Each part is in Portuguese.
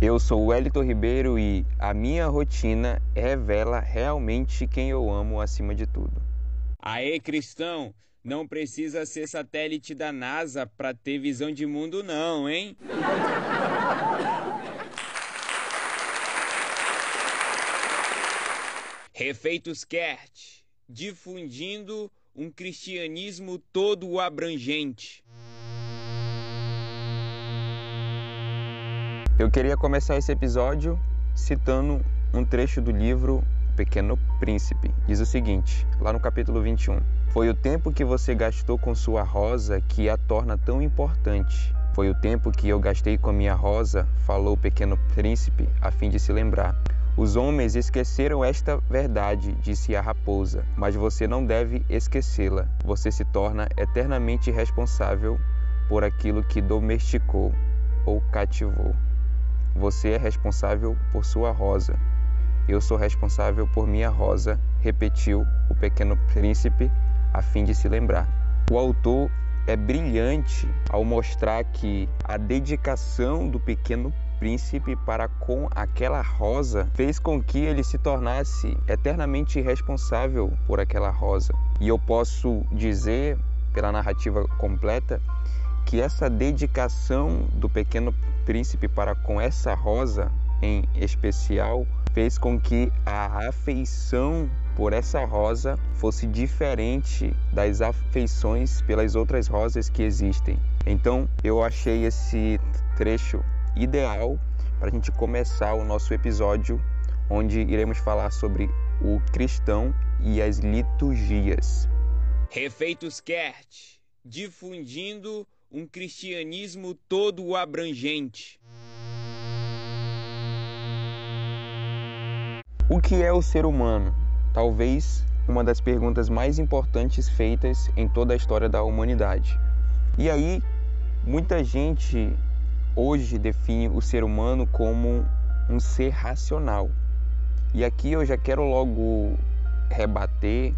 Eu sou Wellington Ribeiro e a minha rotina revela realmente quem eu amo acima de tudo. Aê, cristão! Não precisa ser satélite da NASA para ter visão de mundo, não, hein? Refeitos Kert, difundindo um cristianismo todo abrangente. Eu queria começar esse episódio citando um trecho do livro Pequeno Príncipe. Diz o seguinte, lá no capítulo 21. Foi o tempo que você gastou com sua rosa que a torna tão importante. Foi o tempo que eu gastei com a minha rosa, falou o pequeno príncipe, a fim de se lembrar. Os homens esqueceram esta verdade, disse a raposa, mas você não deve esquecê-la. Você se torna eternamente responsável por aquilo que domesticou ou cativou. Você é responsável por sua rosa. Eu sou responsável por minha rosa, repetiu o pequeno príncipe a fim de se lembrar. O autor é brilhante ao mostrar que a dedicação do pequeno príncipe para com aquela rosa fez com que ele se tornasse eternamente responsável por aquela rosa. E eu posso dizer, pela narrativa completa, que essa dedicação do pequeno príncipe para com essa rosa em especial fez com que a afeição por essa rosa fosse diferente das afeições pelas outras rosas que existem. Então eu achei esse trecho ideal para a gente começar o nosso episódio, onde iremos falar sobre o cristão e as liturgias. Refeitos Kert, difundindo um cristianismo todo abrangente. O que é o ser humano? Talvez uma das perguntas mais importantes feitas em toda a história da humanidade. E aí, muita gente hoje define o ser humano como um ser racional. E aqui eu já quero logo rebater,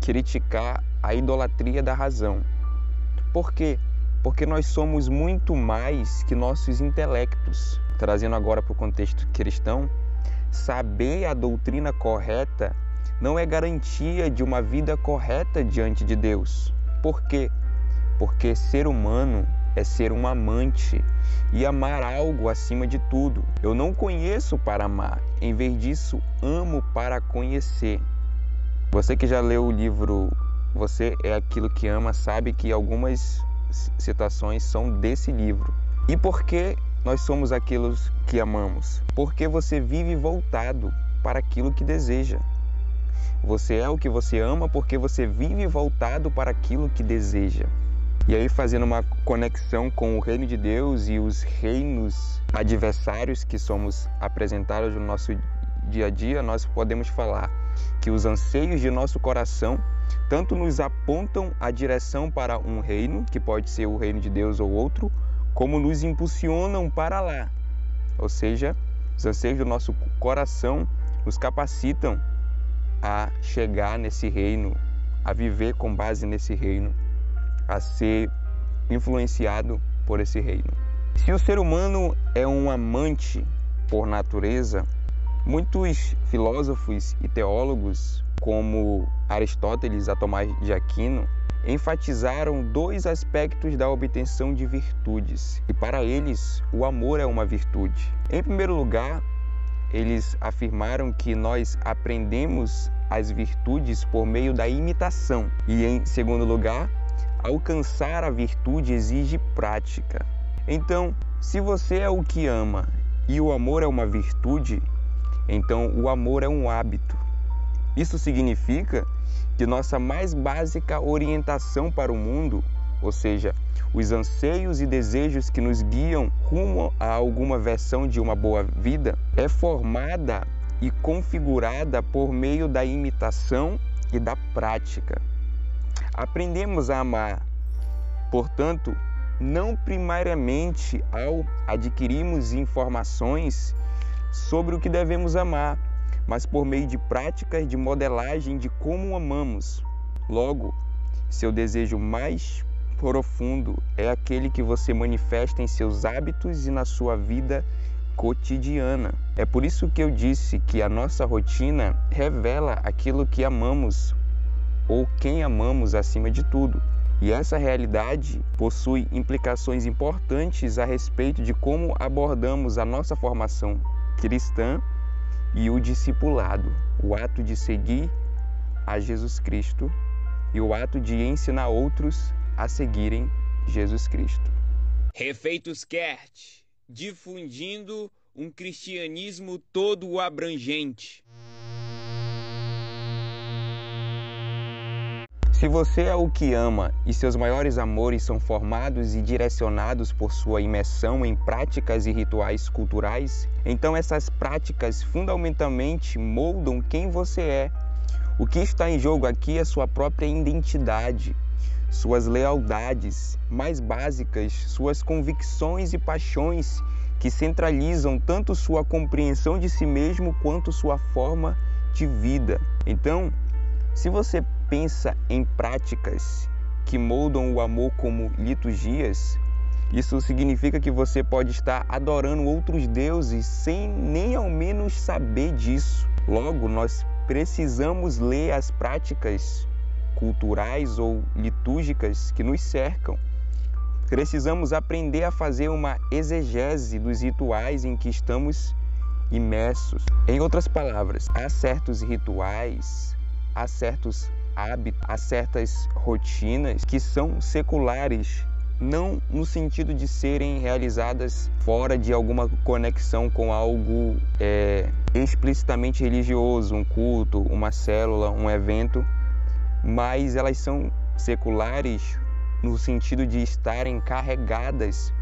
criticar a idolatria da razão. Por quê? Porque nós somos muito mais que nossos intelectos. Trazendo agora para o contexto cristão, saber a doutrina correta não é garantia de uma vida correta diante de Deus. Por quê? Porque ser humano é ser um amante e amar algo acima de tudo. Eu não conheço para amar, em vez disso, amo para conhecer. Você que já leu o livro Você é aquilo que ama, sabe que algumas citações são desse livro. E por que nós somos aqueles que amamos? Porque você vive voltado para aquilo que deseja. Você é o que você ama porque você vive voltado para aquilo que deseja. E aí, fazendo uma conexão com o reino de Deus e os reinos adversários que somos apresentados no nosso dia a dia, nós podemos falar que os anseios de nosso coração tanto nos apontam a direção para um reino, que pode ser o reino de Deus ou outro, como nos impulsionam para lá. Ou seja, os anseios do nosso coração nos capacitam a chegar nesse reino, a viver com base nesse reino, a ser influenciado por esse reino. Se o ser humano é um amante por natureza, muitos filósofos e teólogos como Aristóteles a Tomás de Aquino, enfatizaram dois aspectos da obtenção de virtudes, e para eles o amor é uma virtude. Em primeiro lugar, eles afirmaram que nós aprendemos as virtudes por meio da imitação, e em segundo lugar, alcançar a virtude exige prática. Então, se você é o que ama e o amor é uma virtude, então o amor é um hábito. Isso significa que nossa mais básica orientação para o mundo, ou seja, os anseios e desejos que nos guiam rumo a alguma versão de uma boa vida, é formada e configurada por meio da imitação e da prática. Aprendemos a amar, portanto, não primariamente ao adquirirmos informações sobre o que devemos amar, mas por meio de práticas de modelagem de como amamos. Logo, seu desejo mais profundo é aquele que você manifesta em seus hábitos e na sua vida cotidiana. É por isso que eu disse que a nossa rotina revela aquilo que amamos ou quem amamos acima de tudo. E essa realidade possui implicações importantes a respeito de como abordamos a nossa formação cristã e o discipulado, o ato de seguir a Jesus Cristo e o ato de ensinar outros a seguirem Jesus Cristo. Refeitos Kert, difundindo um cristianismo todo abrangente. Se você é o que ama e seus maiores amores são formados e direcionados por sua imersão em práticas e rituais culturais, então essas práticas fundamentalmente moldam quem você é. O que está em jogo aqui é sua própria identidade, suas lealdades mais básicas, suas convicções e paixões que centralizam tanto sua compreensão de si mesmo quanto sua forma de vida. Então, se você pensa em práticas que moldam o amor como liturgias, isso significa que você pode estar adorando outros deuses sem nem ao menos saber disso. Logo, nós precisamos ler as práticas culturais ou litúrgicas que nos cercam. Precisamos aprender a fazer uma exegese dos rituais em que estamos imersos. Em outras palavras, há certos rituais, há certos hábitos, há certas rotinas que são seculares, não no sentido de serem realizadas fora de alguma conexão com algo é, explicitamente religioso, um culto, uma célula, um evento, mas elas são seculares no sentido de estarem carregadas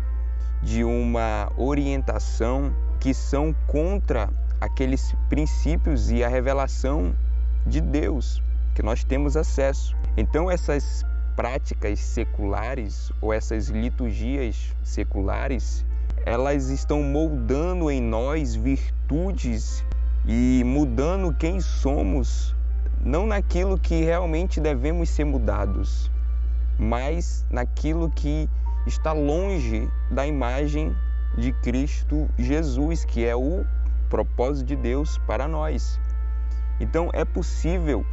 de uma orientação que são contra aqueles princípios e a revelação de Deus que nós temos acesso. Então, essas práticas seculares ou essas liturgias seculares, elas estão moldando em nós virtudes e mudando quem somos, não naquilo que realmente devemos ser mudados, mas naquilo que está longe da imagem de Cristo Jesus, que é o propósito de Deus para nós. Então é possível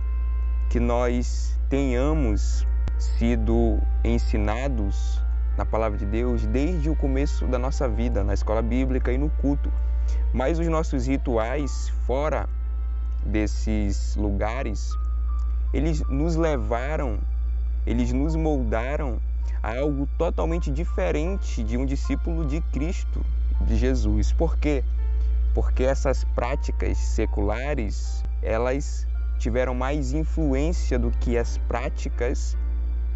que nós tenhamos sido ensinados na palavra de Deus desde o começo da nossa vida, na escola bíblica e no culto. Mas os nossos rituais fora desses lugares, eles nos levaram, eles nos moldaram a algo totalmente diferente de um discípulo de Cristo, de Jesus. Por quê? Porque essas práticas seculares, elas tiveram mais influência do que as práticas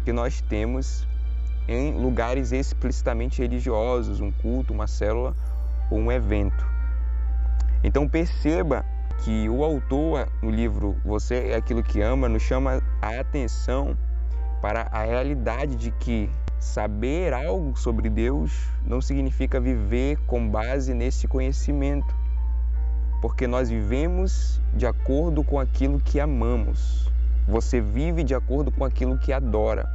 que nós temos em lugares explicitamente religiosos, um culto, uma célula ou um evento. Então perceba que o autor no livro Você é aquilo que ama nos chama a atenção para a realidade de que saber algo sobre Deus não significa viver com base nesse conhecimento porque nós vivemos de acordo com aquilo que amamos. Você vive de acordo com aquilo que adora.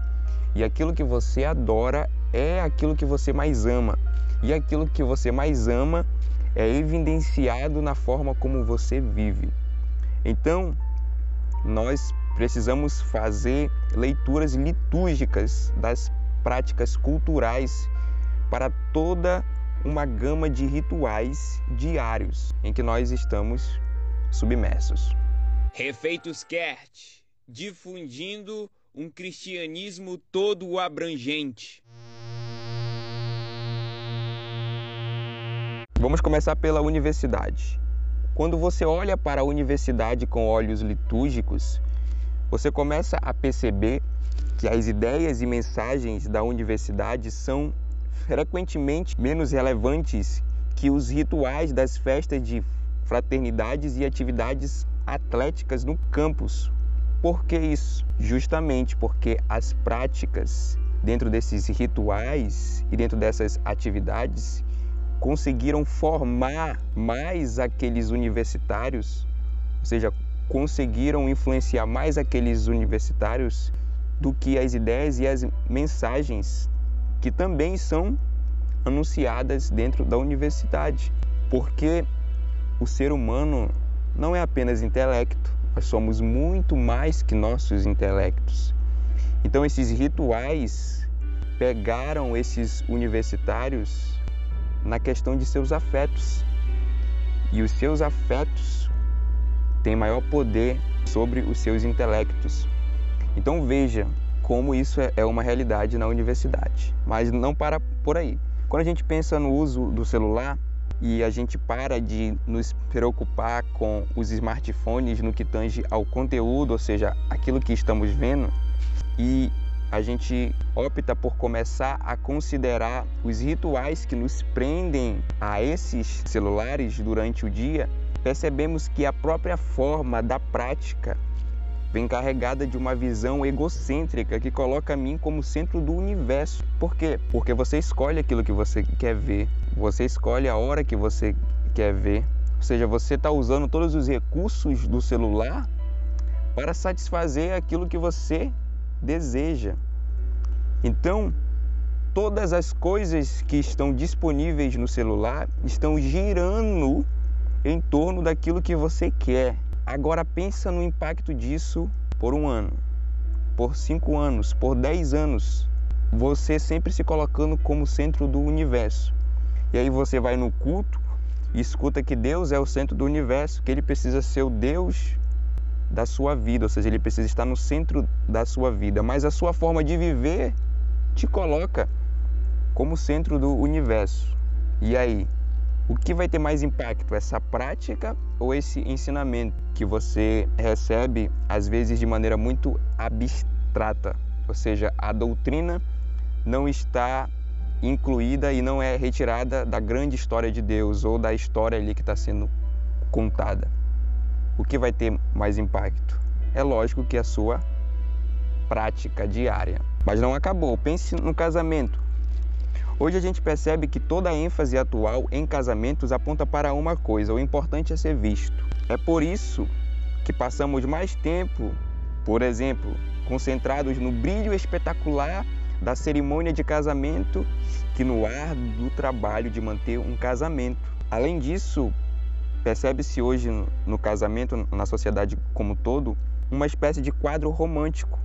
E aquilo que você adora é aquilo que você mais ama. E aquilo que você mais ama é evidenciado na forma como você vive. Então, nós precisamos fazer leituras litúrgicas das práticas culturais para toda uma gama de rituais diários em que nós estamos submersos. Refeitos Kert, difundindo um cristianismo todo abrangente. Vamos começar pela universidade. Quando você olha para a universidade com olhos litúrgicos, você começa a perceber que as ideias e mensagens da universidade são frequentemente menos relevantes que os rituais das festas de fraternidades e atividades atléticas no campus. Por que isso? Justamente porque as práticas dentro desses rituais e dentro dessas atividades conseguiram formar mais aqueles universitários, ou seja, conseguiram influenciar mais aqueles universitários do que as ideias e as mensagens que também são anunciadas dentro da universidade. Porque o ser humano não é apenas intelecto, nós somos muito mais que nossos intelectos. Então, esses rituais pegaram esses universitários na questão de seus afetos. E os seus afetos têm maior poder sobre os seus intelectos. Então, veja como isso é, é uma realidade na universidade. Mas não para por aí. Quando a gente pensa no uso do celular, e a gente para de nos preocupar com os smartphones no que tange ao conteúdo, ou seja, aquilo que estamos vendo, e a gente opta por começar a considerar os rituais que nos prendem a esses celulares durante o dia, percebemos que a própria forma da prática vem carregada de uma visão egocêntrica que coloca a mim como centro do universo. Por quê? Porque você escolhe aquilo que você quer ver, você escolhe a hora que você quer ver, ou seja, você está usando todos os recursos do celular para satisfazer aquilo que você deseja. Então, todas as coisas que estão disponíveis no celular estão girando em torno daquilo que você quer. Agora pensa no impacto disso por um ano, por cinco anos, por dez anos. Você sempre se colocando como centro do universo. E aí você vai no culto e escuta que Deus é o centro do universo, que ele precisa ser o Deus da sua vida, ou seja, ele precisa estar no centro da sua vida, mas a sua forma de viver te coloca como centro do universo. E aí, o que vai ter mais impacto, essa prática ou esse ensinamento que você recebe às vezes de maneira muito abstrata? Ou seja, a doutrina não está incluída e não é retirada da grande história de Deus ou da história ali que está sendo contada. O que vai ter mais impacto? É lógico que a sua prática diária. Mas não acabou. Pense no casamento. Hoje a gente percebe que toda a ênfase atual em casamentos aponta para uma coisa: o importante é ser visto. É por isso que passamos mais tempo, por exemplo, concentrados no brilho espetacular da cerimônia de casamento que no ar do trabalho de manter um casamento. Além disso, percebe-se hoje no casamento, na sociedade como todo, uma espécie de quadro romântico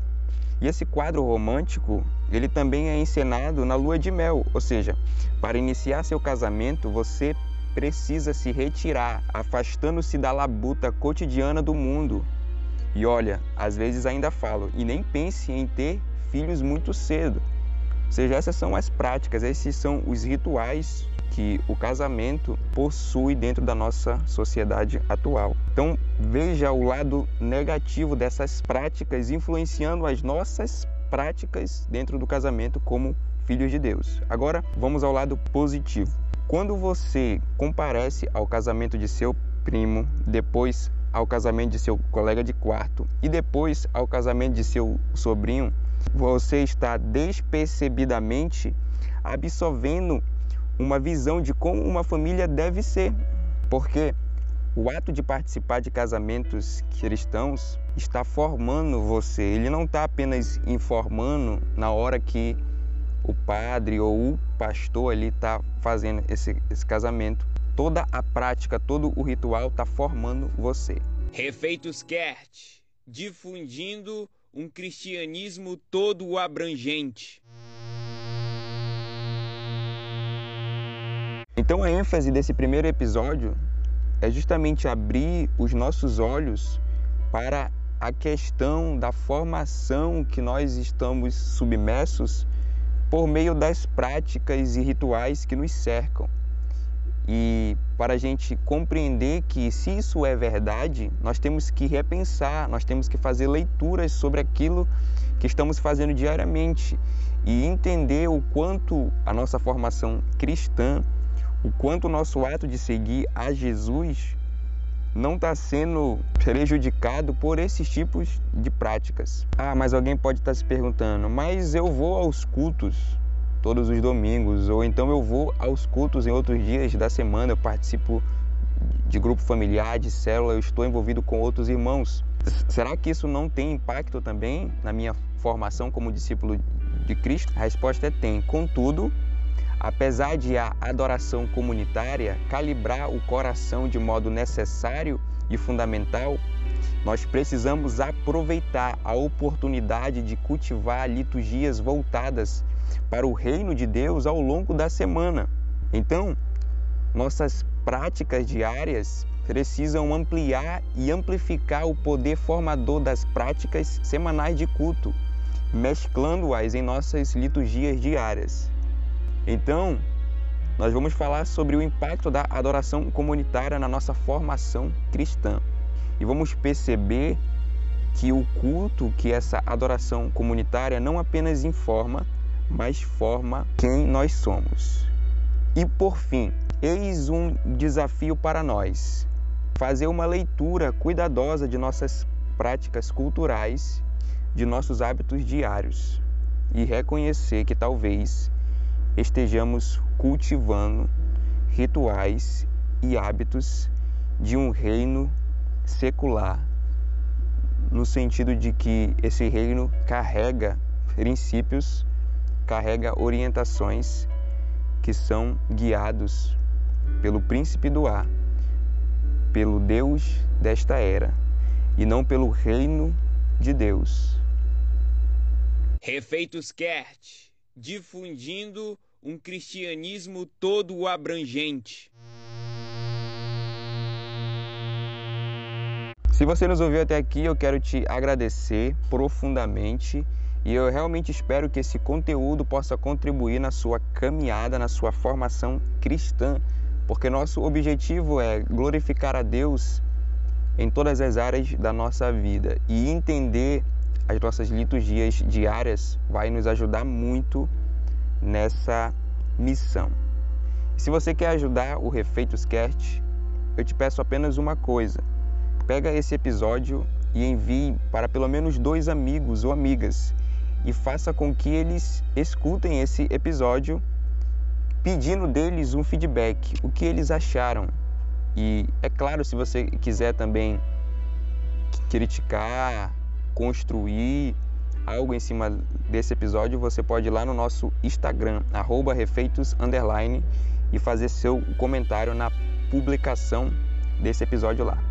e esse quadro romântico, ele também é encenado na lua de mel, ou seja, para iniciar seu casamento, você precisa se retirar, afastando-se da labuta cotidiana do mundo. E olha, às vezes ainda falo, e nem pense em ter filhos muito cedo. Ou seja, essas são as práticas, esses são os rituais que o casamento possui dentro da nossa sociedade atual. Então, veja o lado negativo dessas práticas influenciando as nossas práticas dentro do casamento como filhos de Deus. Agora, vamos ao lado positivo. Quando você comparece ao casamento de seu primo, depois ao casamento de seu colega de quarto e depois ao casamento de seu sobrinho, você está despercebidamente absorvendo uma visão de como uma família deve ser. Porque o ato de participar de casamentos cristãos está formando você. Ele não está apenas informando na hora que o padre ou o pastor ali está fazendo esse, esse casamento. Toda a prática, todo o ritual está formando você. Refeitos Kert, difundindo um cristianismo todo abrangente. Então a ênfase desse primeiro episódio é justamente abrir os nossos olhos para a questão da formação que nós estamos submersos por meio das práticas e rituais que nos cercam. E para a gente compreender que se isso é verdade, nós temos que repensar, nós temos que fazer leituras sobre aquilo que estamos fazendo diariamente e entender o quanto a nossa formação cristã o quanto o nosso ato de seguir a Jesus não está sendo prejudicado por esses tipos de práticas. Ah, mas alguém pode estar tá se perguntando, mas eu vou aos cultos todos os domingos, ou então eu vou aos cultos em outros dias da semana, eu participo de grupo familiar, de célula, eu estou envolvido com outros irmãos. Será que isso não tem impacto também na minha formação como discípulo de Cristo? A resposta é tem. Contudo, apesar de a adoração comunitária calibrar o coração de modo necessário e fundamental, nós precisamos aproveitar a oportunidade de cultivar liturgias voltadas para o reino de Deus ao longo da semana. Então, nossas práticas diárias precisam ampliar e amplificar o poder formador das práticas semanais de culto, mesclando-as em nossas liturgias diárias. Então, nós vamos falar sobre o impacto da adoração comunitária na nossa formação cristã. E vamos perceber que o culto, que essa adoração comunitária não apenas informa, mas forma quem nós somos. E por fim, eis um desafio para nós: fazer uma leitura cuidadosa de nossas práticas culturais, de nossos hábitos diários e reconhecer que talvez estejamos cultivando rituais e hábitos de um reino secular, no sentido de que esse reino carrega princípios, carrega orientações que são guiados pelo príncipe do ar, pelo Deus desta era e não pelo reino de Deus. Refeitos Kert, difundindo um cristianismo todo abrangente. Se você nos ouviu até aqui, eu quero te agradecer profundamente e eu realmente espero que esse conteúdo possa contribuir na sua caminhada, na sua formação cristã, porque nosso objetivo é glorificar a Deus em todas as áreas da nossa vida e entender as nossas liturgias diárias vai nos ajudar muito nessa missão. E se você quer ajudar o Refeitos Cast, eu te peço apenas uma coisa. Pega esse episódio e envie para pelo menos dois amigos ou amigas e faça com que eles escutem esse episódio pedindo deles um feedback, o que eles acharam. E é claro, se você quiser também criticar, construir algo em cima desse episódio, você pode ir lá no nosso Instagram, refeitos, e fazer seu comentário na publicação desse episódio lá.